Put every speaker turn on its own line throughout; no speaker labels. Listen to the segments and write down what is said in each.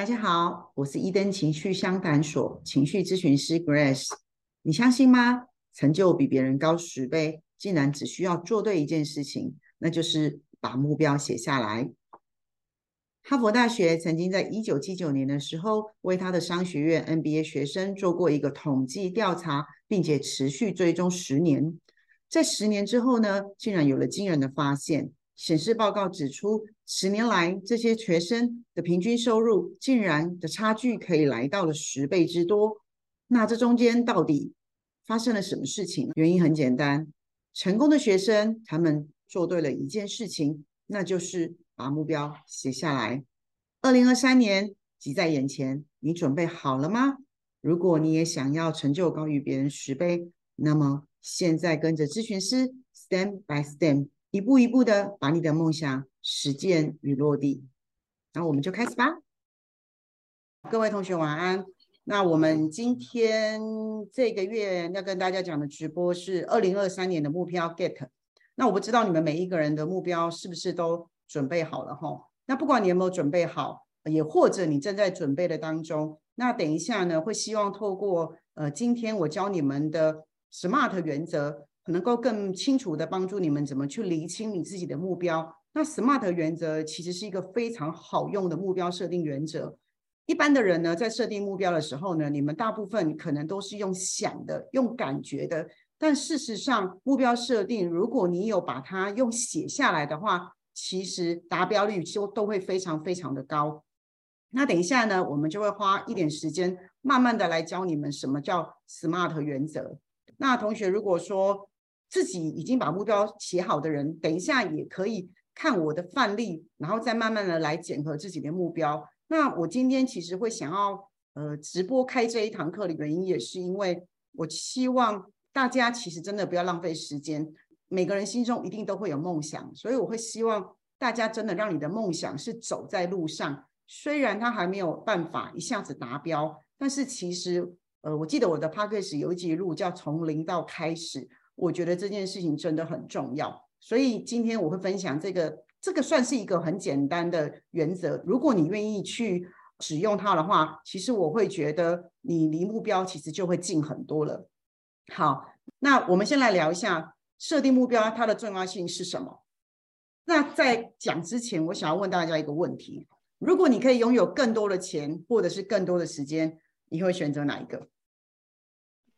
大家好，我是伊登情绪相谈所情绪咨询师 Grace。你相信吗？成就比别人高十倍，竟然只需要做对一件事情，那就是把目标写下来。哈佛大学曾经在一九七九年的时候，为他的商学院 MBA 学生做过一个统计调查，并且持续追踪十年。在十年之后呢，竟然有了惊人的发现。显示报告指出，十年来这些学生的平均收入竟然的差距可以来到了十倍之多。那这中间到底发生了什么事情？原因很简单，成功的学生他们做对了一件事情，那就是把目标写下来。二零二三年即在眼前，你准备好了吗？如果你也想要成就高于别人十倍，那么现在跟着咨询师 Step by Step。一步一步的把你的梦想实践与落地，那我们就开始吧。各位同学晚安。那我们今天这个月要跟大家讲的直播是二零二三年的目标 Get。那我不知道你们每一个人的目标是不是都准备好了哈？那不管你有没有准备好，也或者你正在准备的当中，那等一下呢会希望透过呃今天我教你们的 SMART 原则。能够更清楚的帮助你们怎么去厘清你自己的目标。那 SMART 原则其实是一个非常好用的目标设定原则。一般的人呢，在设定目标的时候呢，你们大部分可能都是用想的、用感觉的。但事实上，目标设定，如果你有把它用写下来的话，其实达标率就都会非常非常的高。那等一下呢，我们就会花一点时间，慢慢的来教你们什么叫 SMART 原则。那同学如果说，自己已经把目标写好的人，等一下也可以看我的范例，然后再慢慢的来检核自己的目标。那我今天其实会想要呃直播开这一堂课的原因，也是因为我希望大家其实真的不要浪费时间。每个人心中一定都会有梦想，所以我会希望大家真的让你的梦想是走在路上。虽然他还没有办法一下子达标，但是其实呃我记得我的 p a c k a g e 有一集录叫从零到开始。我觉得这件事情真的很重要，所以今天我会分享这个，这个算是一个很简单的原则。如果你愿意去使用它的话，其实我会觉得你离目标其实就会近很多了。好，那我们先来聊一下设定目标它的重要性是什么。那在讲之前，我想要问大家一个问题：如果你可以拥有更多的钱，或者是更多的时间，你会选择哪一个？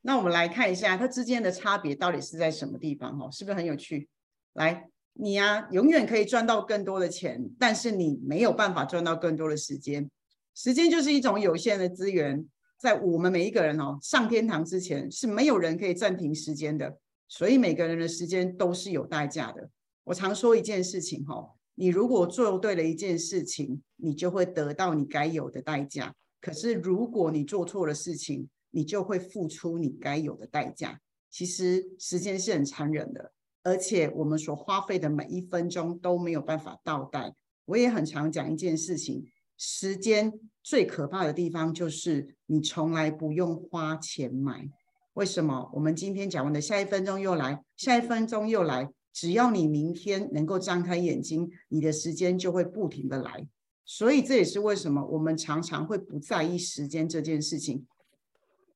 那我们来看一下它之间的差别到底是在什么地方？哈，是不是很有趣？来，你呀，永远可以赚到更多的钱，但是你没有办法赚到更多的时间。时间就是一种有限的资源，在我们每一个人哦上天堂之前，是没有人可以暂停时间的。所以每个人的时间都是有代价的。我常说一件事情哈，你如果做对了一件事情，你就会得到你该有的代价。可是如果你做错了事情，你就会付出你该有的代价。其实时间是很残忍的，而且我们所花费的每一分钟都没有办法倒带。我也很常讲一件事情：时间最可怕的地方就是你从来不用花钱买。为什么？我们今天讲完的下一分钟又来，下一分钟又来。只要你明天能够张开眼睛，你的时间就会不停的来。所以这也是为什么我们常常会不在意时间这件事情。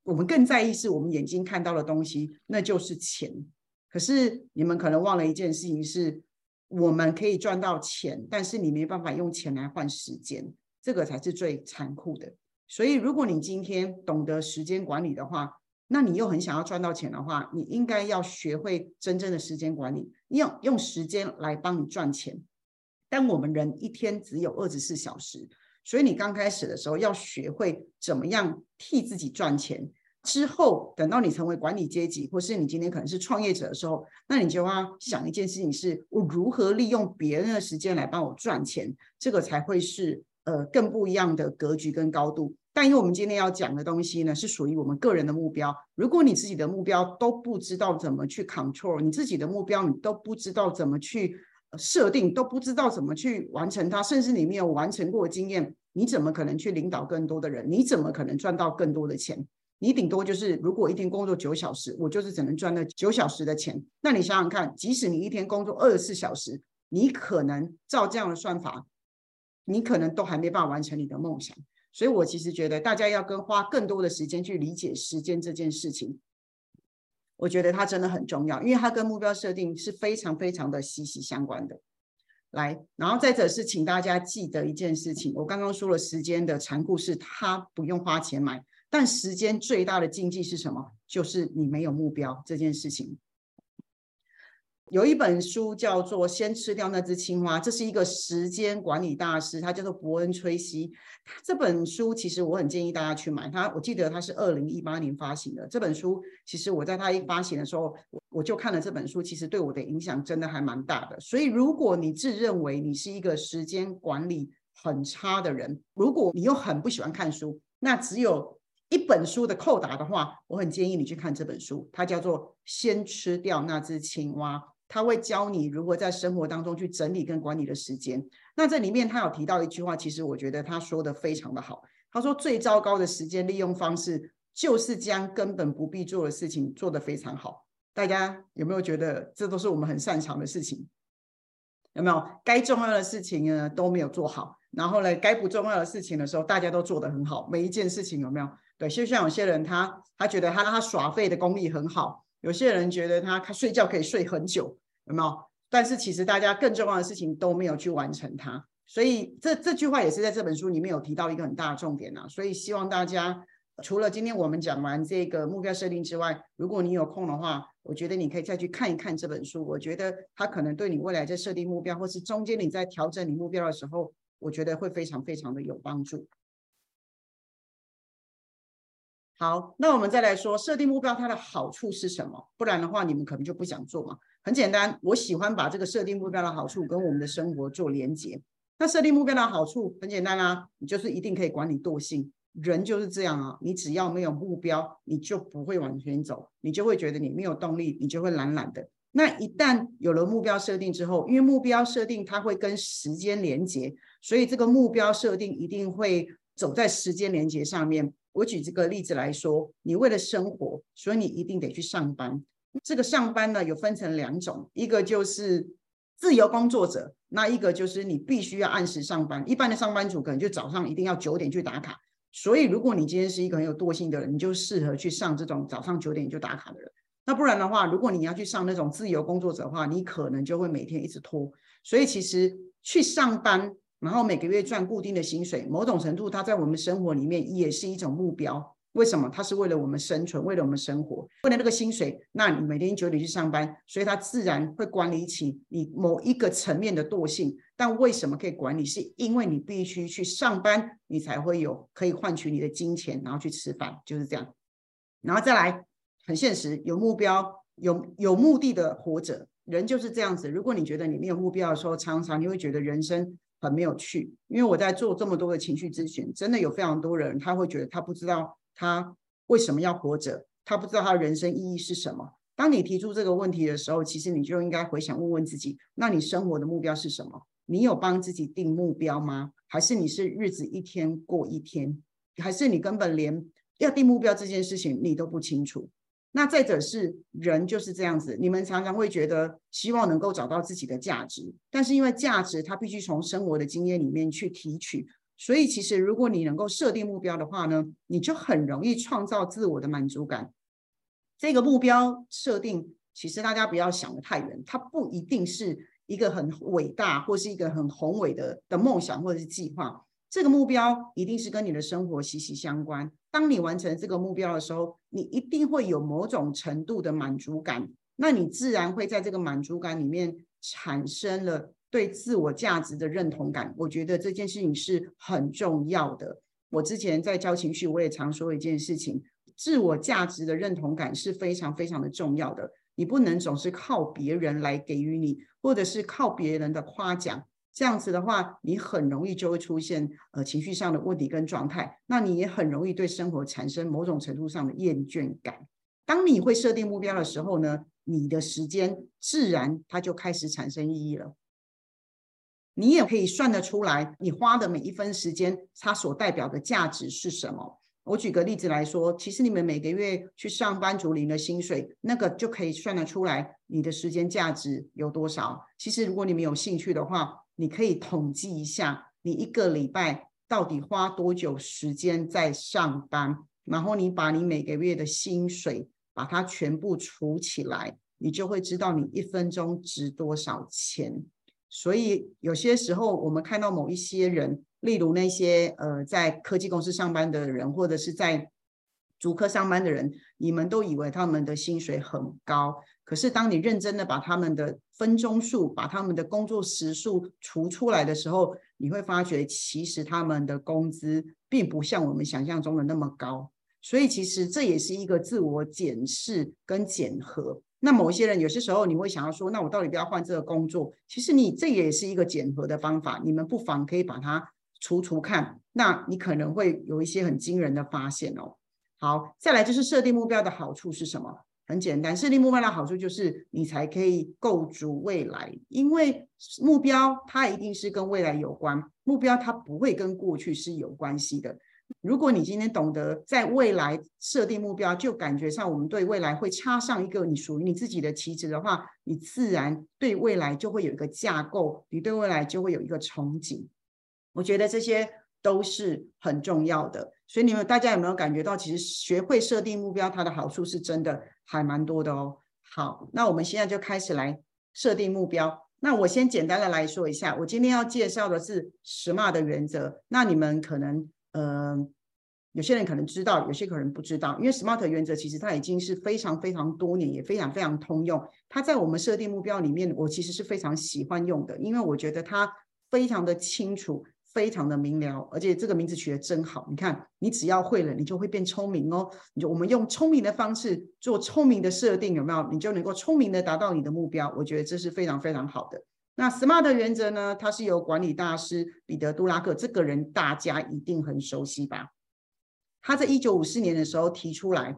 我们更在意是我们眼睛看到的东西，那就是钱。可是你们可能忘了一件事情，是我们可以赚到钱，但是你没办法用钱来换时间，这个才是最残酷的。所以，如果你今天懂得时间管理的话，那你又很想要赚到钱的话，你应该要学会真正的时间管理，用用时间来帮你赚钱。但我们人一天只有二十四小时。所以你刚开始的时候要学会怎么样替自己赚钱，之后等到你成为管理阶级，或是你今天可能是创业者的时候，那你就要想一件事情：是我如何利用别人的时间来帮我赚钱，这个才会是呃更不一样的格局跟高度。但因为我们今天要讲的东西呢，是属于我们个人的目标。如果你自己的目标都不知道怎么去 control，你自己的目标你都不知道怎么去。设定都不知道怎么去完成它，甚至你没有完成过经验，你怎么可能去领导更多的人？你怎么可能赚到更多的钱？你顶多就是，如果一天工作九小时，我就是只能赚那九小时的钱。那你想想看，即使你一天工作二十四小时，你可能照这样的算法，你可能都还没办法完成你的梦想。所以我其实觉得大家要跟花更多的时间去理解时间这件事情，我觉得它真的很重要，因为它跟目标设定是非常非常的息息相关的。来，然后再者是请大家记得一件事情，我刚刚说了时间的残酷是它不用花钱买，但时间最大的禁忌是什么？就是你没有目标这件事情。有一本书叫做《先吃掉那只青蛙》，这是一个时间管理大师，他叫做伯恩·崔西。这本书其实我很建议大家去买。他我记得他是二零一八年发行的这本书。其实我在他一发行的时候，我就看了这本书，其实对我的影响真的还蛮大的。所以如果你自认为你是一个时间管理很差的人，如果你又很不喜欢看书，那只有一本书的扣打的话，我很建议你去看这本书，它叫做《先吃掉那只青蛙》。他会教你如何在生活当中去整理跟管理的时间。那这里面他有提到一句话，其实我觉得他说的非常的好。他说最糟糕的时间利用方式就是将根本不必做的事情做得非常好。大家有没有觉得这都是我们很擅长的事情？有没有该重要的事情呢都没有做好？然后呢，该不重要的事情的时候，大家都做得很好。每一件事情有没有？对，就像有些人他他觉得他他耍废的功力很好。有些人觉得他他睡觉可以睡很久，有没有？但是其实大家更重要的事情都没有去完成它，所以这这句话也是在这本书里面有提到一个很大的重点啊。所以希望大家除了今天我们讲完这个目标设定之外，如果你有空的话，我觉得你可以再去看一看这本书。我觉得它可能对你未来在设定目标，或是中间你在调整你目标的时候，我觉得会非常非常的有帮助。好，那我们再来说设定目标它的好处是什么？不然的话，你们可能就不想做嘛。很简单，我喜欢把这个设定目标的好处跟我们的生活做连接。那设定目标的好处很简单啊，你就是一定可以管理惰性。人就是这样啊，你只要没有目标，你就不会往前走，你就会觉得你没有动力，你就会懒懒的。那一旦有了目标设定之后，因为目标设定它会跟时间连接，所以这个目标设定一定会走在时间连接上面。我举这个例子来说，你为了生活，所以你一定得去上班。这个上班呢，有分成两种，一个就是自由工作者，那一个就是你必须要按时上班。一般的上班族可能就早上一定要九点去打卡。所以，如果你今天是一个很有惰性的人，你就适合去上这种早上九点就打卡的人。那不然的话，如果你要去上那种自由工作者的话，你可能就会每天一直拖。所以，其实去上班。然后每个月赚固定的薪水，某种程度，它在我们生活里面也是一种目标。为什么？它是为了我们生存，为了我们生活，为了那个薪水。那你每天九点去上班，所以它自然会管理起你某一个层面的惰性。但为什么可以管理？是因为你必须去上班，你才会有可以换取你的金钱，然后去吃饭，就是这样。然后再来，很现实，有目标、有有目的的活着，人就是这样子。如果你觉得你没有目标的时候，常常你会觉得人生。很没有趣，因为我在做这么多的情绪咨询，真的有非常多人，他会觉得他不知道他为什么要活着，他不知道他人生意义是什么。当你提出这个问题的时候，其实你就应该回想问问自己：那你生活的目标是什么？你有帮自己定目标吗？还是你是日子一天过一天？还是你根本连要定目标这件事情你都不清楚？那再者是人就是这样子，你们常常会觉得希望能够找到自己的价值，但是因为价值它必须从生活的经验里面去提取，所以其实如果你能够设定目标的话呢，你就很容易创造自我的满足感。这个目标设定，其实大家不要想的太远，它不一定是一个很伟大或是一个很宏伟的的梦想或者是计划。这个目标一定是跟你的生活息息相关。当你完成这个目标的时候，你一定会有某种程度的满足感。那你自然会在这个满足感里面产生了对自我价值的认同感。我觉得这件事情是很重要的。我之前在教情绪，我也常说一件事情：自我价值的认同感是非常非常的重要的。你不能总是靠别人来给予你，或者是靠别人的夸奖。这样子的话，你很容易就会出现呃情绪上的问题跟状态，那你也很容易对生活产生某种程度上的厌倦感。当你会设定目标的时候呢，你的时间自然它就开始产生意义了。你也可以算得出来，你花的每一分时间，它所代表的价值是什么。我举个例子来说，其实你们每个月去上班族领的薪水，那个就可以算得出来你的时间价值有多少。其实如果你们有兴趣的话，你可以统计一下，你一个礼拜到底花多久时间在上班，然后你把你每个月的薪水把它全部除起来，你就会知道你一分钟值多少钱。所以有些时候我们看到某一些人，例如那些呃在科技公司上班的人，或者是在主科上班的人，你们都以为他们的薪水很高，可是当你认真的把他们的分钟数、把他们的工作时数除出来的时候，你会发觉其实他们的工资并不像我们想象中的那么高。所以其实这也是一个自我检视跟检核。那某些人有些时候你会想要说，那我到底不要换这个工作？其实你这也是一个检核的方法，你们不妨可以把它除除看，那你可能会有一些很惊人的发现哦。好，再来就是设定目标的好处是什么？很简单，设定目标的好处就是你才可以构筑未来，因为目标它一定是跟未来有关，目标它不会跟过去是有关系的。如果你今天懂得在未来设定目标，就感觉上我们对未来会插上一个你属于你自己的旗帜的话，你自然对未来就会有一个架构，你对未来就会有一个憧憬。我觉得这些都是很重要的。所以你们大家有没有感觉到，其实学会设定目标，它的好处是真的还蛮多的哦。好，那我们现在就开始来设定目标。那我先简单的来说一下，我今天要介绍的是 SMART 原则。那你们可能，嗯，有些人可能知道，有些可能不知道，因为 SMART 原则其实它已经是非常非常多年，也非常非常通用。它在我们设定目标里面，我其实是非常喜欢用的，因为我觉得它非常的清楚。非常的明了，而且这个名字取得真好。你看，你只要会了，你就会变聪明哦。你就我们用聪明的方式做聪明的设定，有没有？你就能够聪明的达到你的目标。我觉得这是非常非常好的。那 SMART 原则呢？它是由管理大师彼得·杜拉克这个人，大家一定很熟悉吧？他在一九五四年的时候提出来。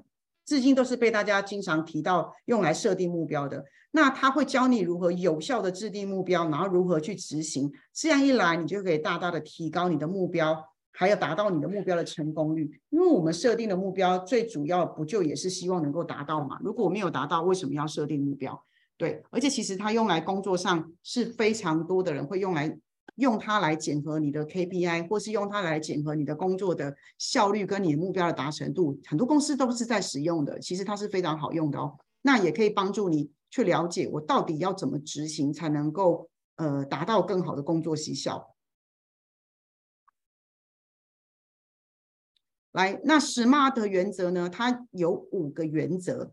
至今都是被大家经常提到用来设定目标的。那他会教你如何有效的制定目标，然后如何去执行。这样一来，你就可以大大的提高你的目标，还有达到你的目标的成功率。因为我们设定的目标最主要不就也是希望能够达到嘛？如果没有达到，为什么要设定目标？对，而且其实它用来工作上是非常多的人会用来。用它来检核你的 KPI，或是用它来检核你的工作的效率跟你的目标的达成度，很多公司都是在使用的。其实它是非常好用的哦。那也可以帮助你去了解我到底要怎么执行才能够呃达到更好的工作绩效。来，那 SMART 原则呢？它有五个原则。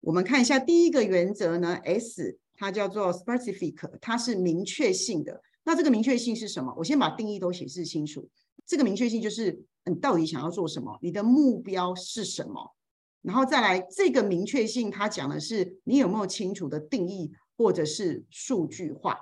我们看一下第一个原则呢，S 它叫做 specific，它是明确性的。那这个明确性是什么？我先把定义都显示清楚。这个明确性就是你到底想要做什么，你的目标是什么，然后再来这个明确性，它讲的是你有没有清楚的定义或者是数据化。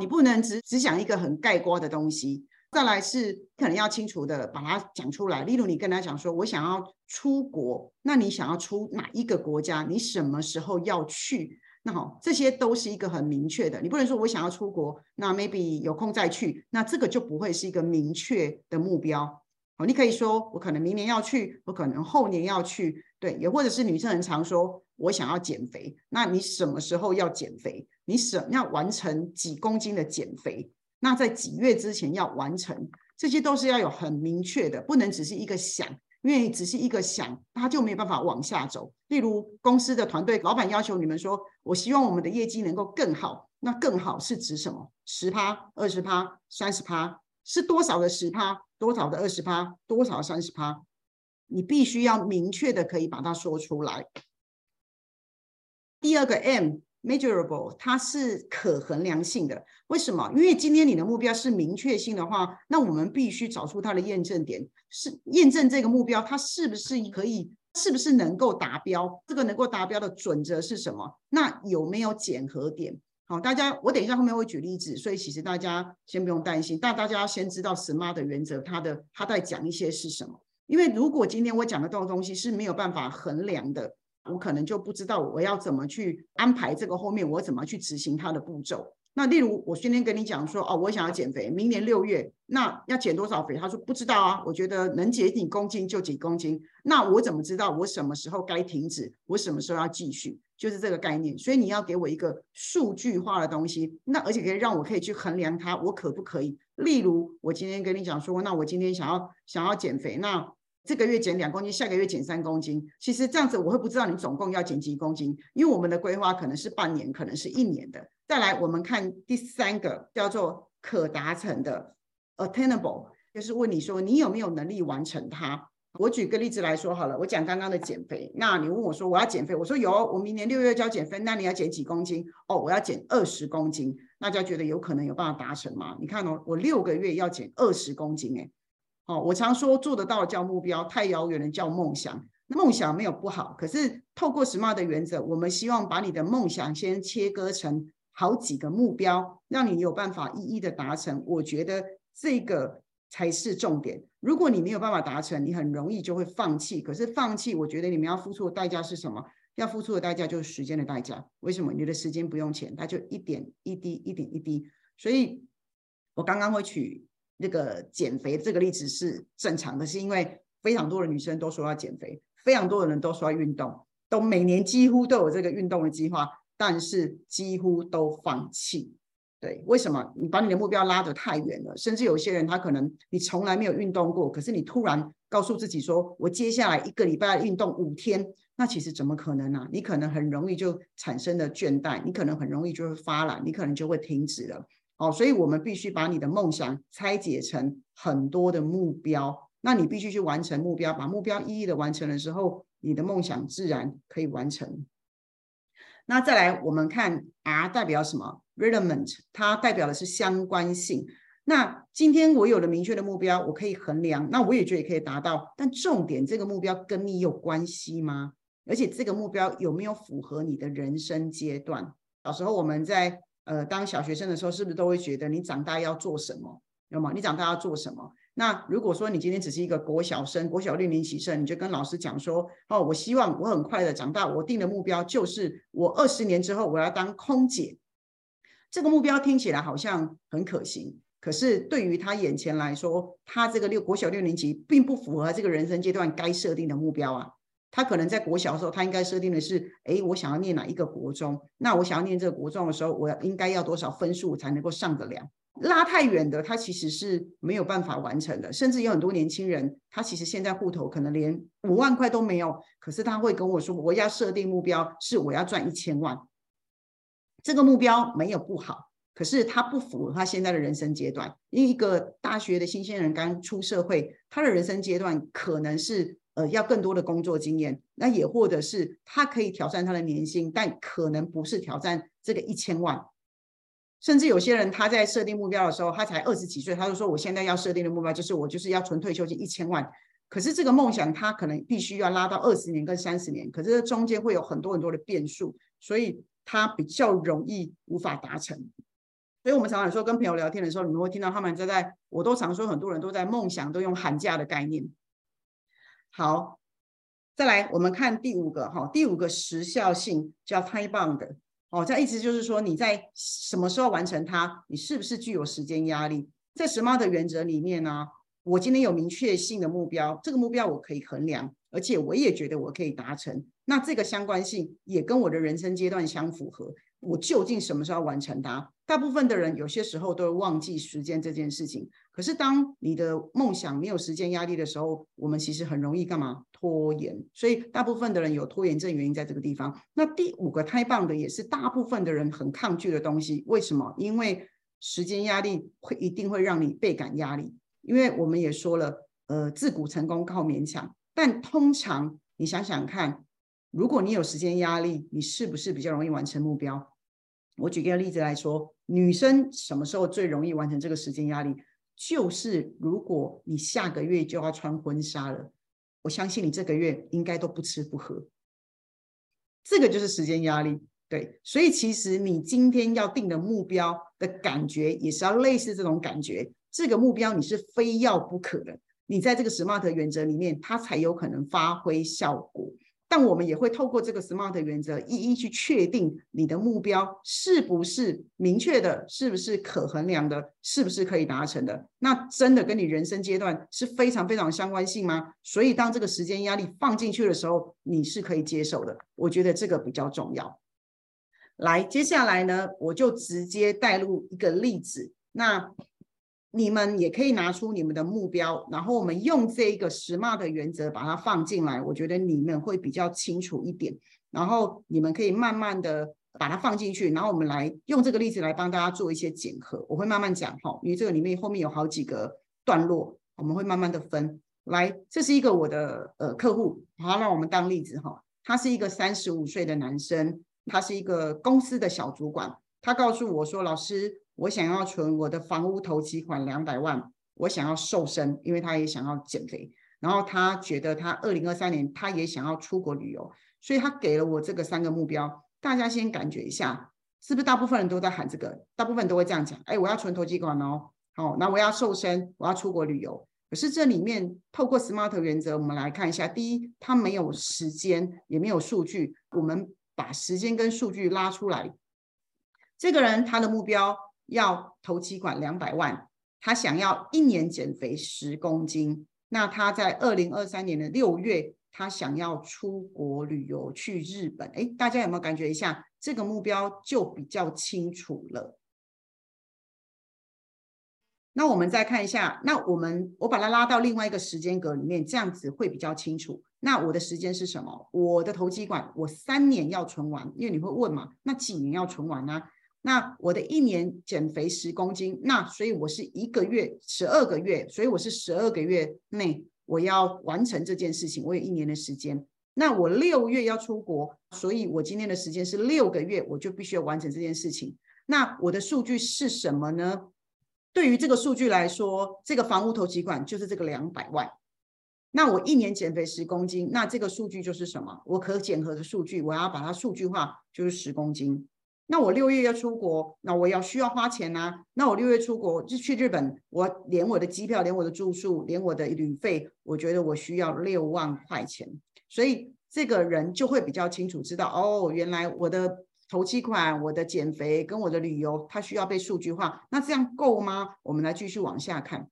你不能只只讲一个很概括的东西。再来是可能要清楚的把它讲出来。例如你跟他讲说，我想要出国，那你想要出哪一个国家？你什么时候要去？那好，这些都是一个很明确的，你不能说我想要出国，那 maybe 有空再去，那这个就不会是一个明确的目标。哦，你可以说我可能明年要去，我可能后年要去，对，也或者是女生很常说我想要减肥，那你什么时候要减肥？你什要完成几公斤的减肥？那在几月之前要完成？这些都是要有很明确的，不能只是一个想。因为只是一个想，他就没有办法往下走。例如公司的团队，老板要求你们说：“我希望我们的业绩能够更好。”那更好是指什么？十趴、二十趴、三十趴，是多少的十趴？多少的二十趴？多少三十趴？你必须要明确的可以把它说出来。第二个 M。Measurable，它是可衡量性的。为什么？因为今天你的目标是明确性的话，那我们必须找出它的验证点，是验证这个目标它是不是可以，是不是能够达标？这个能够达标的准则是什么？那有没有检核点？好，大家，我等一下后面会举例子，所以其实大家先不用担心，但大家要先知道 SMART 的原则，它的它在讲一些是什么？因为如果今天我讲的这种东西是没有办法衡量的。我可能就不知道我要怎么去安排这个后面我怎么去执行它的步骤。那例如我今天跟你讲说，哦，我想要减肥，明年六月，那要减多少肥？他说不知道啊，我觉得能减几公斤就几公斤。那我怎么知道我什么时候该停止？我什么时候要继续？就是这个概念。所以你要给我一个数据化的东西，那而且可以让我可以去衡量它，我可不可以？例如，我今天跟你讲说，那我今天想要想要减肥，那这个月减两公斤，下个月减三公斤。其实这样子我会不知道你总共要减几公斤，因为我们的规划可能是半年，可能是一年的。再来，我们看第三个叫做可达成的 （attainable），就是问你说你有没有能力完成它。我举个例子来说好了，我讲刚刚的减肥，那你问我说我要减肥，我说有，我明年六月就要减肥，那你要减几公斤？哦，我要减二十公斤。大家觉得有可能有办法达成吗？你看哦，我六个月要减二十公斤，哎。哦，我常说做得到叫目标，太遥远的叫梦想。梦想没有不好，可是透过 SMART 的原则，我们希望把你的梦想先切割成好几个目标，让你有办法一一的达成。我觉得这个才是重点。如果你没有办法达成，你很容易就会放弃。可是放弃，我觉得你们要付出的代价是什么？要付出的代价就是时间的代价。为什么？你的时间不用钱，它就一点一滴，一点一滴。所以我刚刚会取。那个减肥这个例子是正常的，是因为非常多的女生都说要减肥，非常多的人都说要运动，都每年几乎都有这个运动的计划，但是几乎都放弃。对，为什么？你把你的目标拉得太远了，甚至有些人他可能你从来没有运动过，可是你突然告诉自己说，我接下来一个礼拜运动五天，那其实怎么可能呢？你可能很容易就产生了倦怠，你可能很容易就会发懒，你可能就会停止了。哦，所以我们必须把你的梦想拆解成很多的目标，那你必须去完成目标，把目标一一的完成的时候，你的梦想自然可以完成。那再来，我们看 R 代表什么？Relevant，它代表的是相关性。那今天我有了明确的目标，我可以衡量，那我也觉得可以达到。但重点，这个目标跟你有关系吗？而且这个目标有没有符合你的人生阶段？小时候我们在。呃，当小学生的时候，是不是都会觉得你长大要做什么？有吗？你长大要做什么？那如果说你今天只是一个国小生，国小六年级生，你就跟老师讲说：哦，我希望我很快的长大，我定的目标就是我二十年之后我要当空姐。这个目标听起来好像很可行，可是对于他眼前来说，他这个六国小六年级并不符合这个人生阶段该设定的目标啊。他可能在国小的时候，他应该设定的是：哎，我想要念哪一个国中？那我想要念这个国中的时候，我要应该要多少分数才能够上得了？拉太远的，他其实是没有办法完成的。甚至有很多年轻人，他其实现在户头可能连五万块都没有，可是他会跟我说：我要设定目标是我要赚一千万。这个目标没有不好，可是他不符合他现在的人生阶段。因为一个大学的新鲜人刚出社会，他的人生阶段可能是。呃，要更多的工作经验，那也或者是他可以挑战他的年薪，但可能不是挑战这个一千万。甚至有些人他在设定目标的时候，他才二十几岁，他就说我现在要设定的目标就是我就是要存退休金一千万。可是这个梦想他可能必须要拉到二十年跟三十年，可是这中间会有很多很多的变数，所以他比较容易无法达成。所以我们常常说跟朋友聊天的时候，你们会听到他们在在，我都常说很多人都在梦想都用寒假的概念。好，再来我们看第五个哈，第五个时效性叫 time bound，哦，这意思就是说你在什么时候完成它，你是不是具有时间压力？在什么的原则里面呢，我今天有明确性的目标，这个目标我可以衡量，而且我也觉得我可以达成，那这个相关性也跟我的人生阶段相符合。我究竟什么时候完成它？大部分的人有些时候都会忘记时间这件事情。可是当你的梦想没有时间压力的时候，我们其实很容易干嘛？拖延。所以大部分的人有拖延症，原因在这个地方。那第五个太棒的，也是大部分的人很抗拒的东西。为什么？因为时间压力会一定会让你倍感压力。因为我们也说了，呃，自古成功靠勉强。但通常你想想看。如果你有时间压力，你是不是比较容易完成目标？我举个例子来说，女生什么时候最容易完成这个时间压力？就是如果你下个月就要穿婚纱了，我相信你这个月应该都不吃不喝。这个就是时间压力，对。所以其实你今天要定的目标的感觉，也是要类似这种感觉。这个目标你是非要不可的，你在这个 SMART 原则里面，它才有可能发挥效果。但我们也会透过这个 SMART 原则，一一去确定你的目标是不是明确的，是不是可衡量的，是不是可以达成的。那真的跟你人生阶段是非常非常相关性吗？所以当这个时间压力放进去的时候，你是可以接受的。我觉得这个比较重要。来，接下来呢，我就直接带入一个例子。那你们也可以拿出你们的目标，然后我们用这一个 SMART 的原则把它放进来，我觉得你们会比较清楚一点。然后你们可以慢慢的把它放进去，然后我们来用这个例子来帮大家做一些检核。我会慢慢讲哈，因为这个里面后面有好几个段落，我们会慢慢的分。来，这是一个我的呃客户，好，让我们当例子哈。他是一个三十五岁的男生，他是一个公司的小主管，他告诉我说，老师。我想要存我的房屋投期款两百万，我想要瘦身，因为他也想要减肥。然后他觉得他二零二三年他也想要出国旅游，所以他给了我这个三个目标。大家先感觉一下，是不是大部分人都在喊这个？大部分都会这样讲：哎，我要存投机款哦，好，那我要瘦身，我要出国旅游。可是这里面透过 SMART 原则，我们来看一下：第一，他没有时间，也没有数据。我们把时间跟数据拉出来，这个人他的目标。要投期款两百万，他想要一年减肥十公斤。那他在二零二三年的六月，他想要出国旅游去日本。哎，大家有没有感觉一下，这个目标就比较清楚了？那我们再看一下，那我们我把它拉到另外一个时间格里面，这样子会比较清楚。那我的时间是什么？我的投机款我三年要存完，因为你会问嘛，那几年要存完呢？那我的一年减肥十公斤，那所以我是一个月十二个月，所以我是十二个月内我要完成这件事情，我有一年的时间。那我六月要出国，所以我今天的时间是六个月，我就必须要完成这件事情。那我的数据是什么呢？对于这个数据来说，这个房屋投期款就是这个两百万。那我一年减肥十公斤，那这个数据就是什么？我可检核的数据，我要把它数据化，就是十公斤。那我六月要出国，那我要需要花钱呐。那我六月出国就去日本，我连我的机票、连我的住宿、连我的旅费，我觉得我需要六万块钱。所以这个人就会比较清楚知道，哦，原来我的头期款、我的减肥跟我的旅游，它需要被数据化。那这样够吗？我们来继续往下看，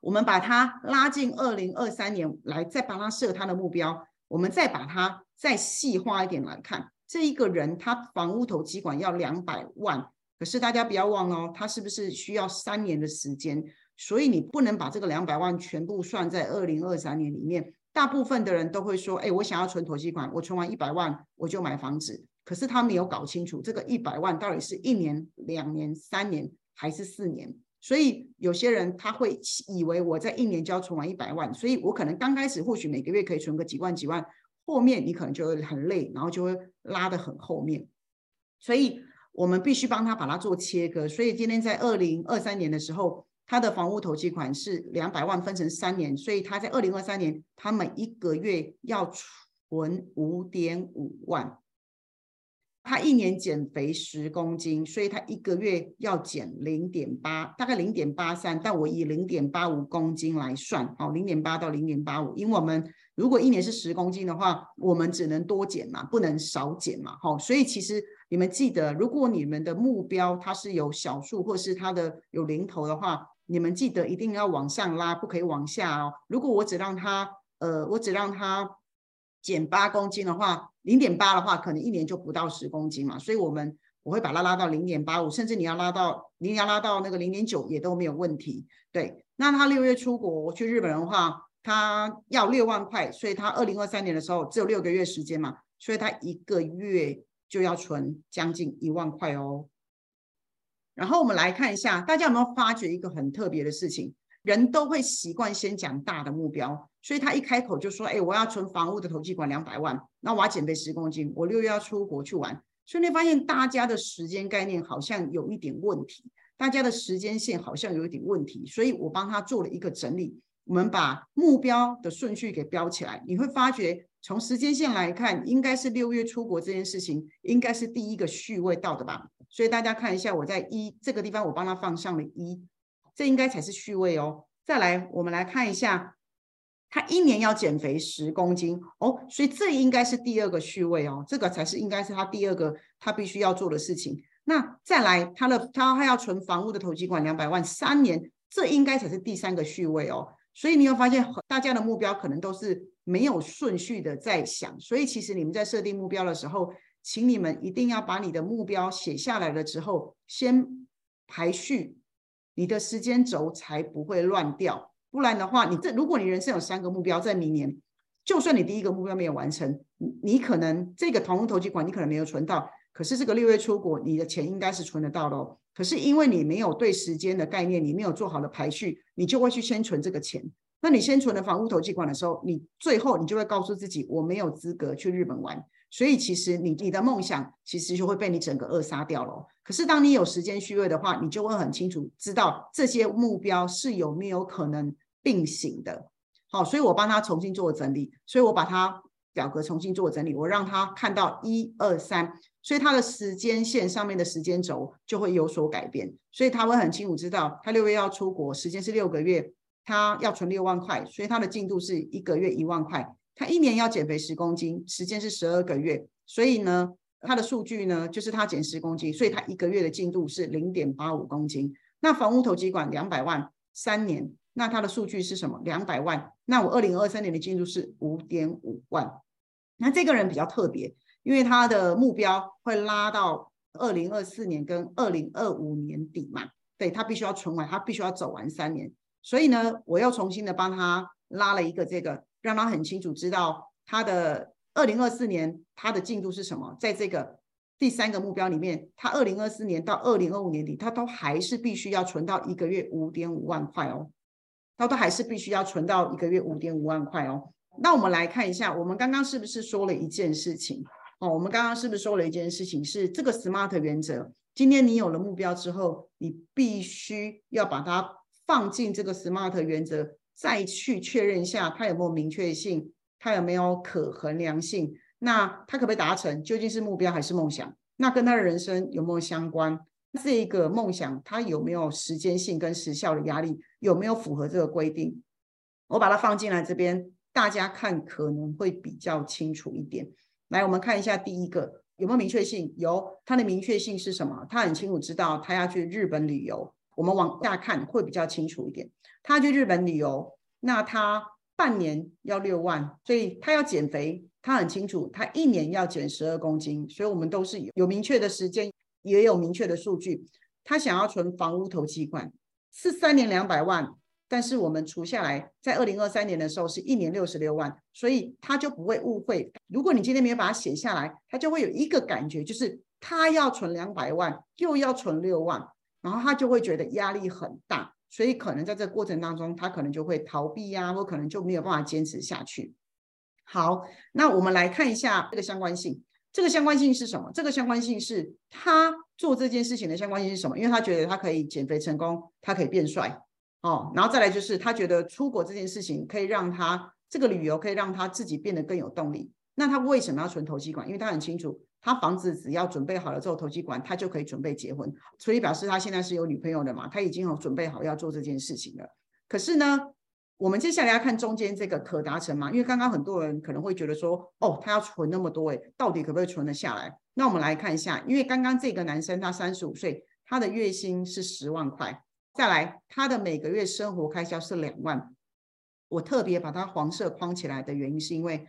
我们把它拉进二零二三年来，再帮他设他的目标，我们再把它再细化一点来看。这一个人他房屋投机管要两百万，可是大家不要忘哦，他是不是需要三年的时间？所以你不能把这个两百万全部算在二零二三年里面。大部分的人都会说：“哎，我想要存投机款，我存完一百万我就买房子。”可是他没有搞清楚这个一百万到底是一年、两年、三年还是四年。所以有些人他会以为我在一年就要存完一百万，所以我可能刚开始或许每个月可以存个几万几万。后面你可能就会很累，然后就会拉得很后面，所以我们必须帮他把它做切割。所以今天在二零二三年的时候，他的房屋投期款是两百万，分成三年，所以他在二零二三年，他每一个月要存五点五万。他一年减肥十公斤，所以他一个月要减零点八，大概零点八三，但我以零点八五公斤来算，好，零点八到零点八五，因为我们。如果一年是十公斤的话，我们只能多减嘛，不能少减嘛，好，所以其实你们记得，如果你们的目标它是有小数或是它的有零头的话，你们记得一定要往上拉，不可以往下哦。如果我只让它，呃，我只让它减八公斤的话，零点八的话，可能一年就不到十公斤嘛，所以我们我会把它拉到零点八五，甚至你要拉到你要拉到那个零点九也都没有问题。对，那他六月出国去日本的话。他要六万块，所以他二零二三年的时候只有六个月时间嘛，所以他一个月就要存将近一万块哦。然后我们来看一下，大家有没有发觉一个很特别的事情？人都会习惯先讲大的目标，所以他一开口就说：“哎，我要存房屋的投机款两百万，那我要减肥十公斤，我六月要出国去玩。”所以你发现大家的时间概念好像有一点问题，大家的时间线好像有一点问题，所以我帮他做了一个整理。我们把目标的顺序给标起来，你会发觉从时间线来看，应该是六月出国这件事情，应该是第一个序位到的吧？所以大家看一下，我在一这个地方，我帮他放上了一，这应该才是序位哦。再来，我们来看一下他一年要减肥十公斤哦，所以这应该是第二个序位哦，这个才是应该是他第二个他必须要做的事情。那再来，他的他还要存房屋的投机款两百万三年，这应该才是第三个序位哦。所以你会发现，大家的目标可能都是没有顺序的在想。所以其实你们在设定目标的时候，请你们一定要把你的目标写下来了之后，先排序，你的时间轴才不会乱掉。不然的话，你这如果你人生有三个目标，在明年，就算你第一个目标没有完成，你可能这个同屋投机款你可能没有存到，可是这个六月出国，你的钱应该是存得到的哦。可是因为你没有对时间的概念，你没有做好的排序，你就会去先存这个钱。那你先存了房屋投机款的时候，你最后你就会告诉自己，我没有资格去日本玩。所以其实你你的梦想其实就会被你整个扼杀掉了。可是当你有时间序位的话，你就会很清楚知道这些目标是有没有可能并行的。好，所以我帮他重新做整理，所以我把他表格重新做整理，我让他看到一二三，所以他的时间线上面的时间轴就会有所改变，所以他会很清楚知道他六月要出国，时间是六个月，他要存六万块，所以他的进度是一个月一万块。他一年要减肥十公斤，时间是十二个月，所以呢，他的数据呢就是他减十公斤，所以他一个月的进度是零点八五公斤。那房屋投机管两百万三年，那他的数据是什么？两百万。那我二零二三年的进度是五点五万。那这个人比较特别，因为他的目标会拉到二零二四年跟二零二五年底嘛，对他必须要存完，他必须要走完三年。所以呢，我又重新的帮他拉了一个这个。让他很清楚知道他的二零二四年他的进度是什么，在这个第三个目标里面，他二零二四年到二零二五年底，他都还是必须要存到一个月五点五万块哦，他都还是必须要存到一个月五点五万块哦。那我们来看一下，我们刚刚是不是说了一件事情？哦，我们刚刚是不是说了一件事情？是这个 SMART 原则。今天你有了目标之后，你必须要把它放进这个 SMART 原则。再去确认一下，它有没有明确性，它有没有可衡量性？那它可不可以达成？究竟是目标还是梦想？那跟他的人生有没有相关？这个梦想它有没有时间性跟时效的压力？有没有符合这个规定？我把它放进来这边，大家看可能会比较清楚一点。来，我们看一下第一个有没有明确性？有，它的明确性是什么？他很清楚知道他要去日本旅游。我们往下看会比较清楚一点。他去日本旅游，那他半年要六万，所以他要减肥，他很清楚，他一年要减十二公斤，所以我们都是有明确的时间，也有明确的数据。他想要存房屋投机款，是三年两百万，但是我们除下来，在二零二三年的时候是一年六十六万，所以他就不会误会。如果你今天没有把它写下来，他就会有一个感觉，就是他要存两百万，又要存六万，然后他就会觉得压力很大。所以可能在这个过程当中，他可能就会逃避呀，或可能就没有办法坚持下去。好，那我们来看一下这个相关性。这个相关性是什么？这个相关性是他做这件事情的相关性是什么？因为他觉得他可以减肥成功，他可以变帅哦。然后再来就是他觉得出国这件事情可以让他这个旅游可以让他自己变得更有动力。那他为什么要存投机管？因为他很清楚。他房子只要准备好了之后，投机管他就可以准备结婚，所以表示他现在是有女朋友的嘛，他已经有准备好要做这件事情了。可是呢，我们接下来要看中间这个可达成嘛，因为刚刚很多人可能会觉得说，哦，他要存那么多，诶，到底可不可以存得下来？那我们来看一下，因为刚刚这个男生他三十五岁，他的月薪是十万块，再来他的每个月生活开销是两万，我特别把它黄色框起来的原因是因为。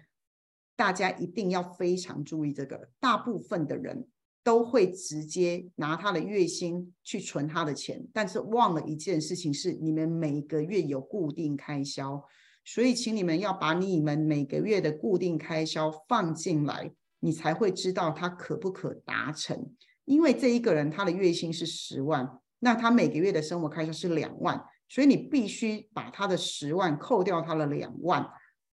大家一定要非常注意这个，大部分的人都会直接拿他的月薪去存他的钱，但是忘了一件事情是，你们每个月有固定开销，所以请你们要把你们每个月的固定开销放进来，你才会知道他可不可达成。因为这一个人他的月薪是十万，那他每个月的生活开销是两万，所以你必须把他的十万扣掉他的两万。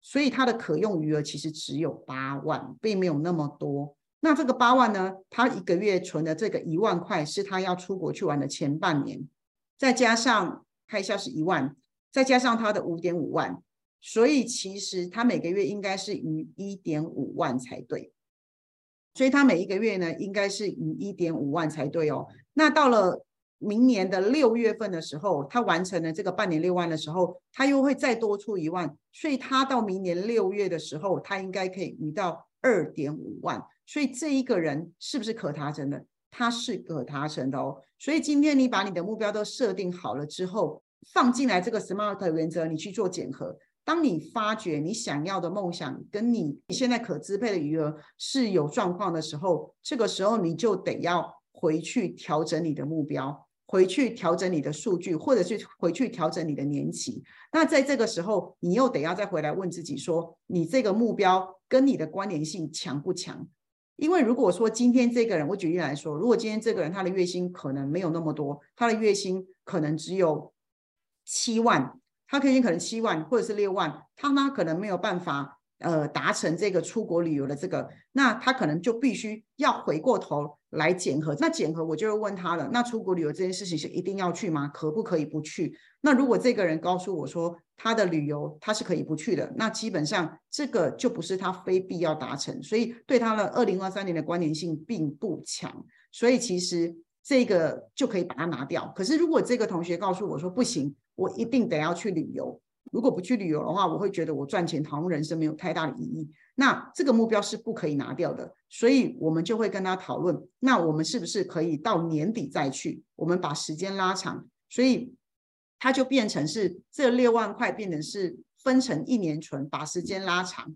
所以他的可用余额其实只有八万，并没有那么多。那这个八万呢？他一个月存的这个一万块是他要出国去玩的前半年，再加上开销是一万，再加上他的五点五万，所以其实他每个月应该是余一点五万才对。所以他每一个月呢，应该是余一点五万才对哦。那到了明年的六月份的时候，他完成了这个半年六万的时候，他又会再多出一万，所以他到明年六月的时候，他应该可以余到二点五万。所以这一个人是不是可达成的？他是可达成的哦。所以今天你把你的目标都设定好了之后，放进来这个 SMART 原则，你去做检核。当你发觉你想要的梦想跟你现在可支配的余额是有状况的时候，这个时候你就得要回去调整你的目标，回去调整你的数据，或者是回去调整你的年期。那在这个时候，你又得要再回来问自己说，你这个目标跟你的关联性强不强？因为如果说今天这个人，我举例来说，如果今天这个人他的月薪可能没有那么多，他的月薪可能只有七万。他可以可能七万或者是六万，他呢可能没有办法呃达成这个出国旅游的这个，那他可能就必须要回过头来检核。那检核我就会问他了，那出国旅游这件事情是一定要去吗？可不可以不去？那如果这个人告诉我说他的旅游他是可以不去的，那基本上这个就不是他非必要达成，所以对他的二零二三年的关联性并不强，所以其实这个就可以把它拿掉。可是如果这个同学告诉我说不行。我一定得要去旅游，如果不去旅游的话，我会觉得我赚钱好像人生没有太大的意义。那这个目标是不可以拿掉的，所以我们就会跟他讨论，那我们是不是可以到年底再去？我们把时间拉长，所以它就变成是这六万块变成是分成一年存，把时间拉长，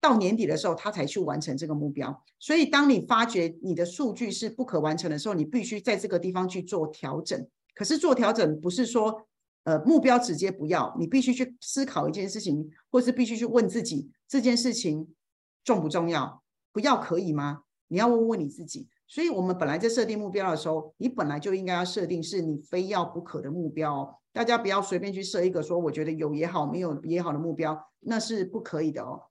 到年底的时候他才去完成这个目标。所以当你发觉你的数据是不可完成的时候，你必须在这个地方去做调整。可是做调整不是说。呃，目标直接不要，你必须去思考一件事情，或是必须去问自己这件事情重不重要？不要可以吗？你要问问你自己。所以，我们本来在设定目标的时候，你本来就应该要设定是你非要不可的目标。大家不要随便去设一个说我觉得有也好，没有也好的目标，那是不可以的哦。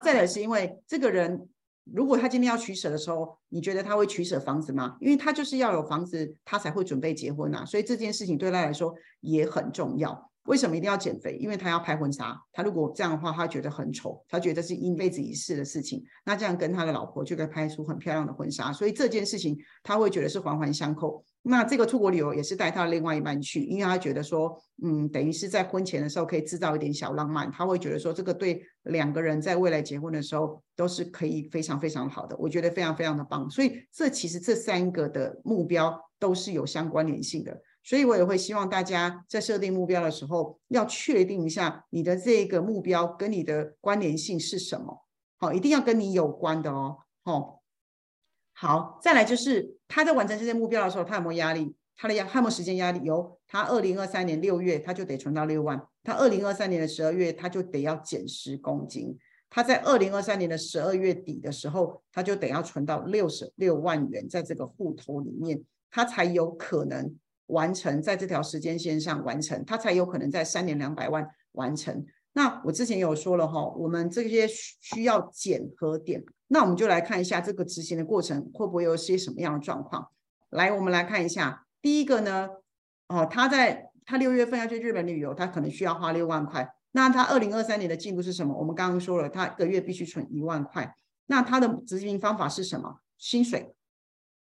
再来是因为这个人。如果他今天要取舍的时候，你觉得他会取舍房子吗？因为他就是要有房子，他才会准备结婚啊。所以这件事情对他来说也很重要。为什么一定要减肥？因为他要拍婚纱。他如果这样的话，他觉得很丑，他觉得是一辈子一世的事情。那这样跟他的老婆就可以拍出很漂亮的婚纱。所以这件事情他会觉得是环环相扣。那这个出国旅游也是带他另外一半去，因为他觉得说，嗯，等于是在婚前的时候可以制造一点小浪漫。他会觉得说，这个对两个人在未来结婚的时候都是可以非常非常好的。我觉得非常非常的棒。所以这其实这三个的目标都是有相关联性的。所以我也会希望大家在设定目标的时候，要确定一下你的这个目标跟你的关联性是什么。好，一定要跟你有关的哦。好，好，再来就是他在完成这些目标的时候，他有没有压力？他的压，他有没有时间压力？有。他二零二三年六月他就得存到六万，他二零二三年的十二月他就得要减十公斤，他在二零二三年的十二月底的时候，他就得要存到六十六万元在这个户头里面，他才有可能。完成在这条时间线上完成，它才有可能在三年两百万完成。那我之前有说了哈，我们这些需要检核点，那我们就来看一下这个执行的过程会不会有些什么样的状况。来，我们来看一下，第一个呢，哦，他在他六月份要去日本旅游，他可能需要花六万块。那他二零二三年的进度是什么？我们刚刚说了，他一个月必须存一万块。那他的执行方法是什么？薪水，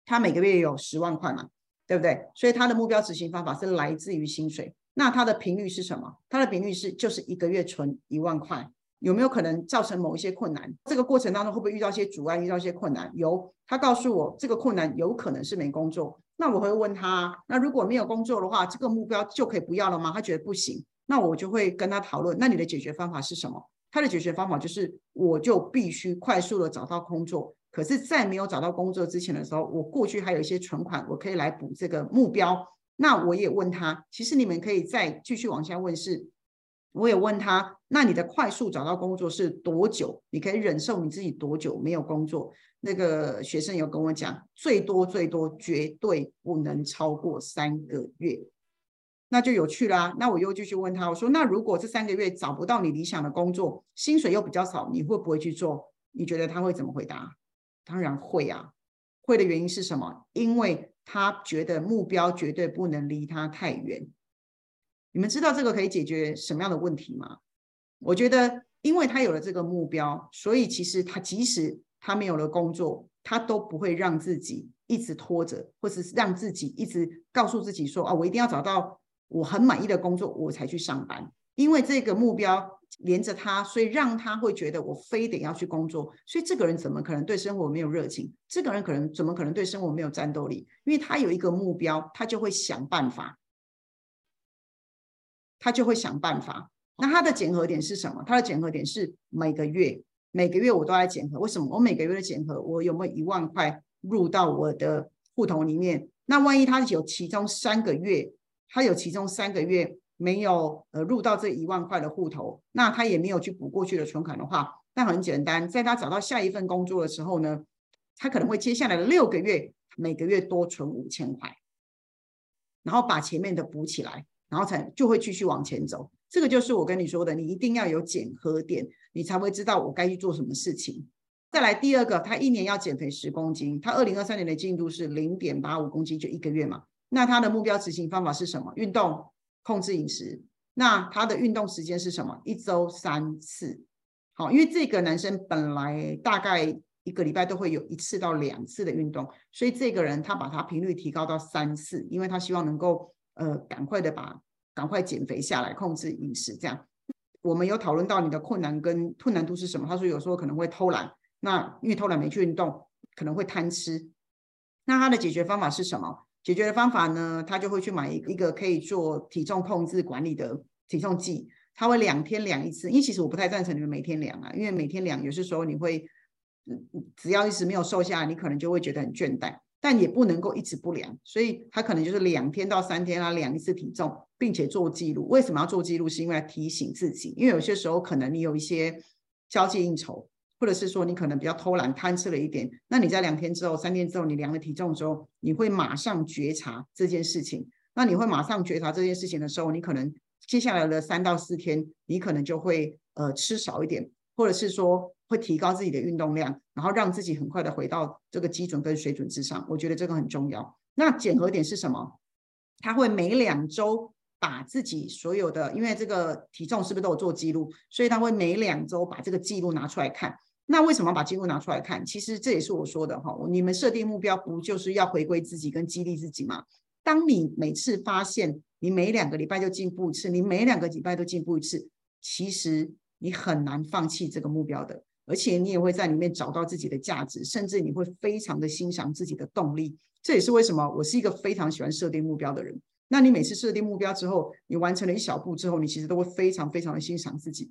他每个月有十万块嘛？对不对？所以他的目标执行方法是来自于薪水。那他的频率是什么？他的频率是就是一个月存一万块。有没有可能造成某一些困难？这个过程当中会不会遇到一些阻碍？遇到一些困难？有。他告诉我这个困难有可能是没工作。那我会问他，那如果没有工作的话，这个目标就可以不要了吗？他觉得不行。那我就会跟他讨论，那你的解决方法是什么？他的解决方法就是，我就必须快速的找到工作。可是，在没有找到工作之前的时候，我过去还有一些存款，我可以来补这个目标。那我也问他，其实你们可以再继续往下问是，我也问他，那你的快速找到工作是多久？你可以忍受你自己多久没有工作？那个学生有跟我讲，最多最多绝对不能超过三个月。那就有趣啦。那我又继续问他，我说，那如果这三个月找不到你理想的工作，薪水又比较少，你会不会去做？你觉得他会怎么回答？当然会啊，会的原因是什么？因为他觉得目标绝对不能离他太远。你们知道这个可以解决什么样的问题吗？我觉得，因为他有了这个目标，所以其实他即使他没有了工作，他都不会让自己一直拖着，或者是让自己一直告诉自己说啊，我一定要找到我很满意的工作，我才去上班。因为这个目标连着他，所以让他会觉得我非得要去工作。所以这个人怎么可能对生活没有热情？这个人可能怎么可能对生活没有战斗力？因为他有一个目标，他就会想办法，他就会想办法。那他的检核点是什么？他的检核点是每个月，每个月我都在检核。为什么？我每个月的检核，我有没有一万块入到我的户头里面？那万一他有其中三个月，他有其中三个月。没有呃入到这一万块的户头，那他也没有去补过去的存款的话，那很简单，在他找到下一份工作的时候呢，他可能会接下来的六个月每个月多存五千块，然后把前面的补起来，然后才就会继续往前走。这个就是我跟你说的，你一定要有减核点，你才会知道我该去做什么事情。再来第二个，他一年要减肥十公斤，他二零二三年的进度是零点八五公斤，就一个月嘛。那他的目标执行方法是什么？运动。控制饮食，那他的运动时间是什么？一周三次。好，因为这个男生本来大概一个礼拜都会有一次到两次的运动，所以这个人他把他频率提高到三次，因为他希望能够呃赶快的把赶快减肥下来，控制饮食。这样，我们有讨论到你的困难跟困难度是什么？他说有时候可能会偷懒，那因为偷懒没去运动，可能会贪吃。那他的解决方法是什么？解决的方法呢，他就会去买一一个可以做体重控制管理的体重计，他会两天量一次。因为其实我不太赞成你们每天量啊，因为每天量有些时候你会，只要一直没有瘦下来，你可能就会觉得很倦怠。但也不能够一直不量，所以他可能就是两天到三天啊量一次体重，并且做记录。为什么要做记录？是因为提醒自己，因为有些时候可能你有一些交际应酬。或者是说你可能比较偷懒贪吃了一点，那你在两天之后、三天之后，你量了体重之后，你会马上觉察这件事情。那你会马上觉察这件事情的时候，你可能接下来的三到四天，你可能就会呃吃少一点，或者是说会提高自己的运动量，然后让自己很快的回到这个基准跟水准之上。我觉得这个很重要。那减核点是什么？他会每两周把自己所有的，因为这个体重是不是都有做记录，所以他会每两周把这个记录拿出来看。那为什么把记录拿出来看？其实这也是我说的哈，你们设定目标不就是要回归自己跟激励自己吗？当你每次发现你每两个礼拜就进步一次，你每两个礼拜都进步一次，其实你很难放弃这个目标的，而且你也会在里面找到自己的价值，甚至你会非常的欣赏自己的动力。这也是为什么我是一个非常喜欢设定目标的人。那你每次设定目标之后，你完成了一小步之后，你其实都会非常非常的欣赏自己。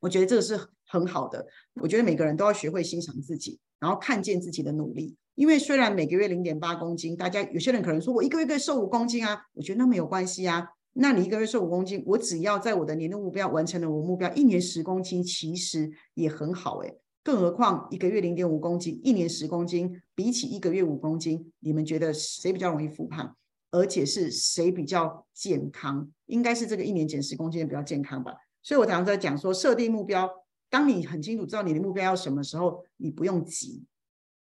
我觉得这个是很好的。我觉得每个人都要学会欣赏自己，然后看见自己的努力。因为虽然每个月零点八公斤，大家有些人可能说我一个月可以瘦五公斤啊，我觉得那没有关系啊。那你一个月瘦五公斤，我只要在我的年度目标完成了我目标，一年十公斤其实也很好诶。更何况一个月零点五公斤，一年十公斤，比起一个月五公斤，你们觉得谁比较容易复胖？而且是谁比较健康？应该是这个一年减十公斤的比较健康吧。所以我常常在讲说，设定目标，当你很清楚知道你的目标要什么时候，你不用急，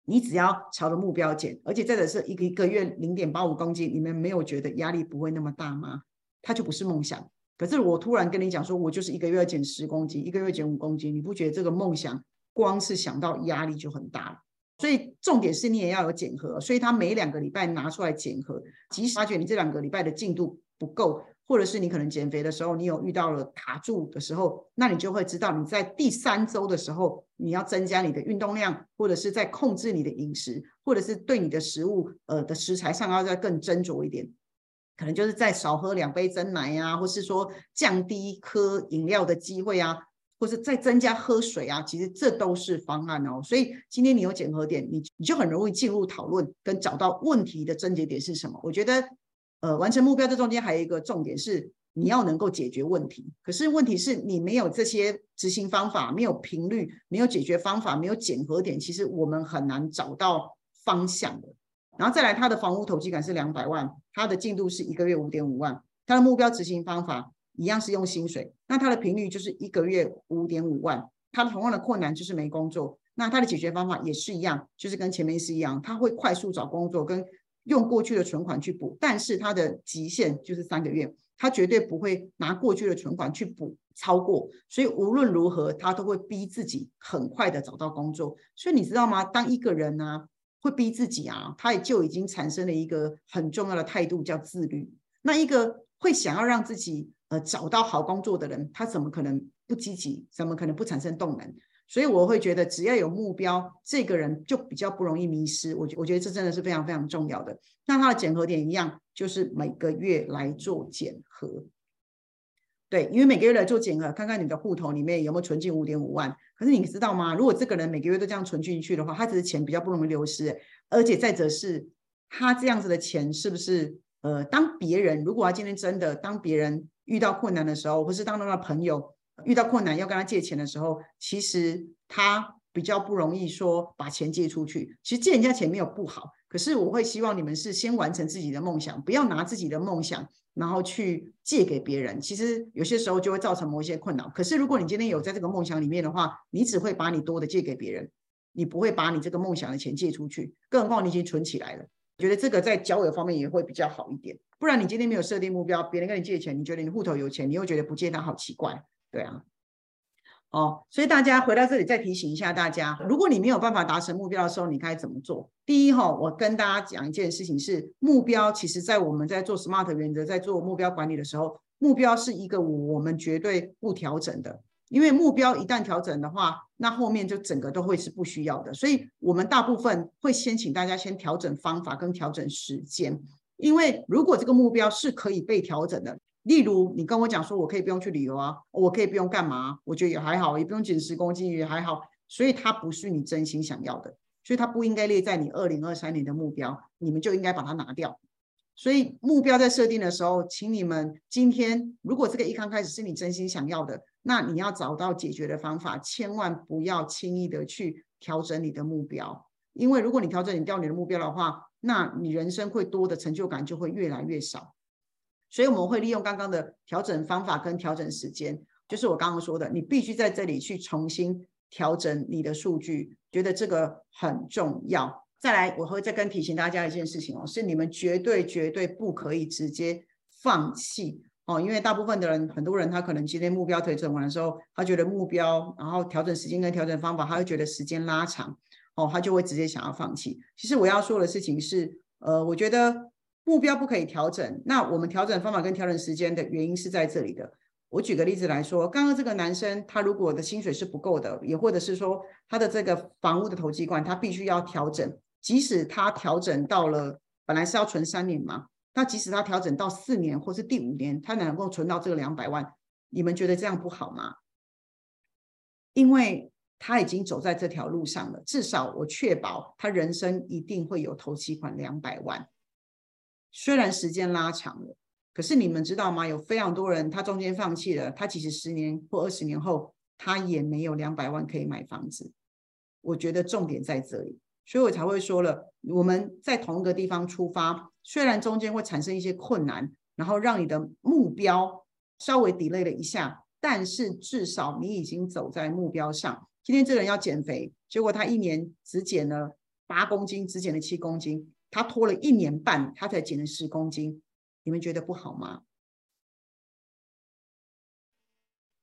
你只要朝着目标减，而且再者是一个一个月零点八五公斤，你们没有觉得压力不会那么大吗？它就不是梦想。可是我突然跟你讲说，我就是一个月要减十公斤，一个月减五公斤，你不觉得这个梦想光是想到压力就很大了？所以重点是你也要有减核，所以他每两个礼拜拿出来减核，即使发觉你这两个礼拜的进度不够。或者是你可能减肥的时候，你有遇到了卡住的时候，那你就会知道你在第三周的时候，你要增加你的运动量，或者是在控制你的饮食，或者是对你的食物呃的食材上要再更斟酌一点，可能就是再少喝两杯真奶呀，或是说降低喝饮料的机会啊，或是再增加喝水啊，其实这都是方案哦。所以今天你有减核点，你你就很容易进入讨论跟找到问题的症结点是什么。我觉得。呃，完成目标这中间还有一个重点是，你要能够解决问题。可是问题是你没有这些执行方法，没有频率，没有解决方法，没有检核点，其实我们很难找到方向的。然后再来，他的房屋投机感是两百万，他的进度是一个月五点五万，他的目标执行方法一样是用薪水，那他的频率就是一个月五点五万，他的同样的困难就是没工作，那他的解决方法也是一样，就是跟前面是一样，他会快速找工作跟。用过去的存款去补，但是它的极限就是三个月，他绝对不会拿过去的存款去补超过，所以无论如何，他都会逼自己很快的找到工作。所以你知道吗？当一个人呢，会逼自己啊，他也就已经产生了一个很重要的态度，叫自律。那一个会想要让自己呃找到好工作的人，他怎么可能不积极？怎么可能不产生动能？所以我会觉得，只要有目标，这个人就比较不容易迷失。我我觉得这真的是非常非常重要的。那他的检核点一样，就是每个月来做检核。对，因为每个月来做检核，看看你的户头里面有没有存进五点五万。可是你知道吗？如果这个人每个月都这样存进去的话，他只是钱比较不容易流失，而且再者是他这样子的钱是不是？呃，当别人如果他今天真的当别人遇到困难的时候，或是当他的朋友。遇到困难要跟他借钱的时候，其实他比较不容易说把钱借出去。其实借人家钱没有不好，可是我会希望你们是先完成自己的梦想，不要拿自己的梦想然后去借给别人。其实有些时候就会造成某一些困扰。可是如果你今天有在这个梦想里面的话，你只会把你多的借给别人，你不会把你这个梦想的钱借出去。更何况你已经存起来了，觉得这个在交友方面也会比较好一点。不然你今天没有设定目标，别人跟你借钱，你觉得你户头有钱，你又觉得不借他好奇怪。对啊，哦，所以大家回到这里再提醒一下大家，如果你没有办法达成目标的时候，你该怎么做？第一哈，我跟大家讲一件事情是，目标其实在我们在做 SMART 原则，在做目标管理的时候，目标是一个我们绝对不调整的，因为目标一旦调整的话，那后面就整个都会是不需要的。所以我们大部分会先请大家先调整方法跟调整时间，因为如果这个目标是可以被调整的。例如，你跟我讲说，我可以不用去旅游啊，我可以不用干嘛？我觉得也还好，也不用减十公斤也还好，所以它不是你真心想要的，所以它不应该列在你二零二三年的目标，你们就应该把它拿掉。所以目标在设定的时候，请你们今天如果这个一刚开始是你真心想要的，那你要找到解决的方法，千万不要轻易的去调整你的目标，因为如果你调整你掉你的目标的话，那你人生会多的成就感就会越来越少。所以我们会利用刚刚的调整方法跟调整时间，就是我刚刚说的，你必须在这里去重新调整你的数据，觉得这个很重要。再来，我会再跟提醒大家一件事情哦，是你们绝对绝对不可以直接放弃哦，因为大部分的人，很多人他可能今天目标调整完的时候，他觉得目标，然后调整时间跟调整方法，他会觉得时间拉长哦，他就会直接想要放弃。其实我要说的事情是，呃，我觉得。目标不可以调整，那我们调整方法跟调整时间的原因是在这里的。我举个例子来说，刚刚这个男生他如果的薪水是不够的，也或者是说他的这个房屋的投机罐他必须要调整，即使他调整到了本来是要存三年嘛，那即使他调整到四年或是第五年，他能够存到这个两百万，你们觉得这样不好吗？因为他已经走在这条路上了，至少我确保他人生一定会有投期款两百万。虽然时间拉长了，可是你们知道吗？有非常多人他中间放弃了，他其实十年或二十年后，他也没有两百万可以买房子。我觉得重点在这里，所以我才会说了，我们在同一个地方出发，虽然中间会产生一些困难，然后让你的目标稍微 delay 了一下，但是至少你已经走在目标上。今天这个人要减肥，结果他一年只减了八公斤，只减了七公斤。他拖了一年半，他才减了十公斤，你们觉得不好吗？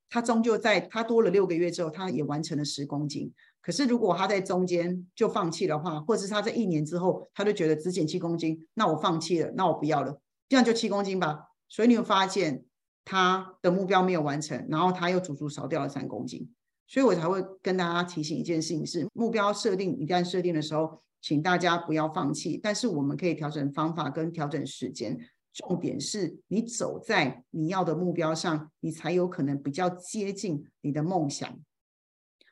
他终究在他多了六个月之后，他也完成了十公斤。可是如果他在中间就放弃的话，或者是他在一年之后，他就觉得只减七公斤，那我放弃了，那我不要了，这样就七公斤吧。所以你会发现他的目标没有完成，然后他又足足少掉了三公斤。所以我才会跟大家提醒一件事情：是目标设定一旦设定的时候。请大家不要放弃，但是我们可以调整方法跟调整时间。重点是你走在你要的目标上，你才有可能比较接近你的梦想。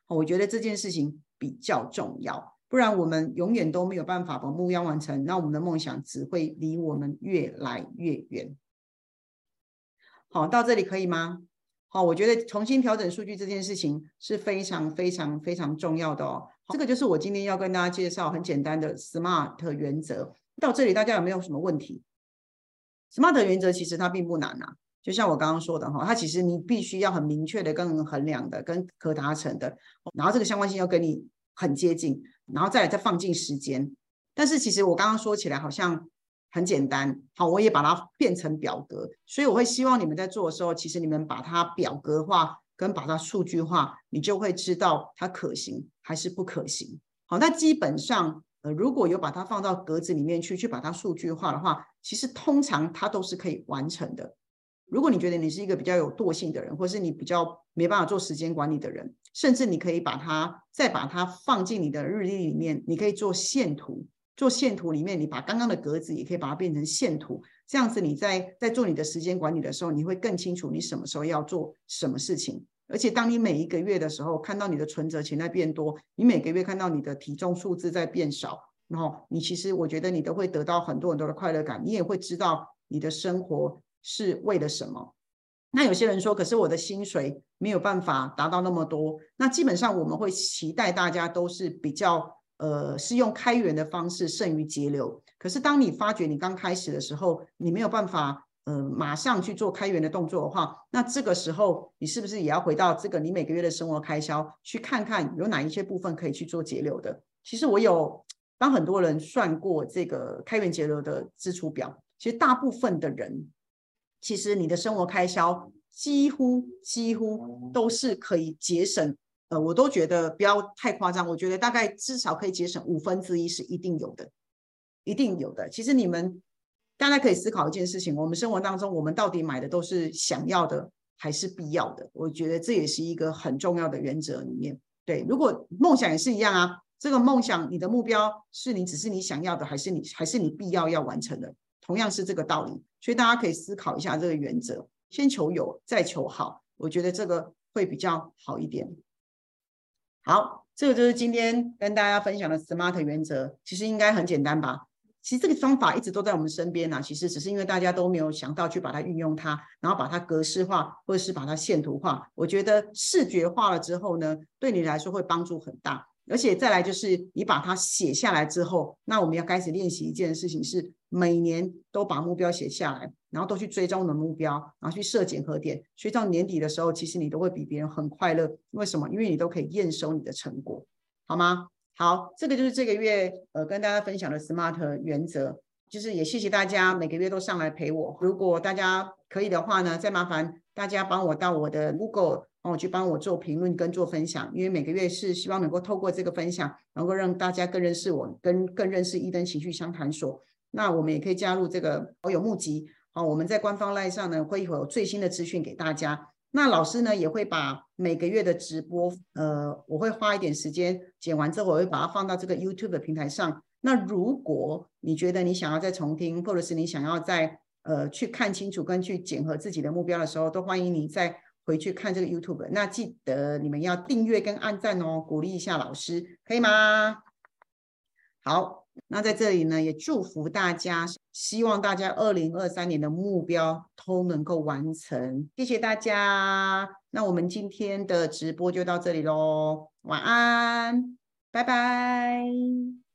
我觉得这件事情比较重要，不然我们永远都没有办法把目标完成，那我们的梦想只会离我们越来越远。好，到这里可以吗？好，我觉得重新调整数据这件事情是非常非常非常重要的哦。这个就是我今天要跟大家介绍很简单的 SMART 原则。到这里大家有没有什么问题？SMART 原则其实它并不难啊，就像我刚刚说的哈，它其实你必须要很明确的、跟衡量的、跟可达成的，然后这个相关性要跟你很接近，然后再来再放进时间。但是其实我刚刚说起来好像很简单，好，我也把它变成表格，所以我会希望你们在做的时候，其实你们把它表格化。跟把它数据化，你就会知道它可行还是不可行。好，那基本上呃，如果有把它放到格子里面去，去把它数据化的话，其实通常它都是可以完成的。如果你觉得你是一个比较有惰性的人，或是你比较没办法做时间管理的人，甚至你可以把它再把它放进你的日历里面，你可以做线图，做线图里面，你把刚刚的格子也可以把它变成线图，这样子你在在做你的时间管理的时候，你会更清楚你什么时候要做什么事情。而且当你每一个月的时候看到你的存折钱在变多，你每个月看到你的体重数字在变少，然后你其实我觉得你都会得到很多很多的快乐感，你也会知道你的生活。是为了什么？那有些人说，可是我的薪水没有办法达到那么多。那基本上我们会期待大家都是比较呃，是用开源的方式胜于节流。可是当你发觉你刚开始的时候，你没有办法呃马上去做开源的动作的话，那这个时候你是不是也要回到这个你每个月的生活开销去看看有哪一些部分可以去做节流的？其实我有帮很多人算过这个开源节流的支出表，其实大部分的人。其实你的生活开销几乎几乎都是可以节省，呃，我都觉得不要太夸张，我觉得大概至少可以节省五分之一是一定有的，一定有的。其实你们大家可以思考一件事情：我们生活当中，我们到底买的都是想要的还是必要的？我觉得这也是一个很重要的原则里面。对，如果梦想也是一样啊，这个梦想你的目标是你只是你想要的，还是你还是你必要要完成的？同样是这个道理，所以大家可以思考一下这个原则：先求有，再求好。我觉得这个会比较好一点。好，这个就是今天跟大家分享的 SMART 原则。其实应该很简单吧？其实这个方法一直都在我们身边呢。其实只是因为大家都没有想到去把它运用它，然后把它格式化，或者是把它线图化。我觉得视觉化了之后呢，对你来说会帮助很大。而且再来就是你把它写下来之后，那我们要开始练习一件事情，是每年都把目标写下来，然后都去追踪你的目标，然后去设检核点。所以到年底的时候，其实你都会比别人很快乐。为什么？因为你都可以验收你的成果，好吗？好，这个就是这个月呃跟大家分享的 SMART 原则，就是也谢谢大家每个月都上来陪我。如果大家可以的话呢，再麻烦大家帮我到我的 Google。然后去帮我做评论跟做分享，因为每个月是希望能够透过这个分享，能够让大家更认识我，跟更认识一灯情绪相谈所。那我们也可以加入这个好友募集。好，我们在官方 line 上呢会有最新的资讯给大家。那老师呢也会把每个月的直播，呃，我会花一点时间剪完之后，我会把它放到这个 YouTube 的平台上。那如果你觉得你想要再重听，或者是你想要再呃去看清楚跟去检核自己的目标的时候，都欢迎你在。回去看这个 YouTube，那记得你们要订阅跟按赞哦，鼓励一下老师，可以吗？好，那在这里呢，也祝福大家，希望大家二零二三年的目标都能够完成。谢谢大家，那我们今天的直播就到这里喽，晚安，拜拜。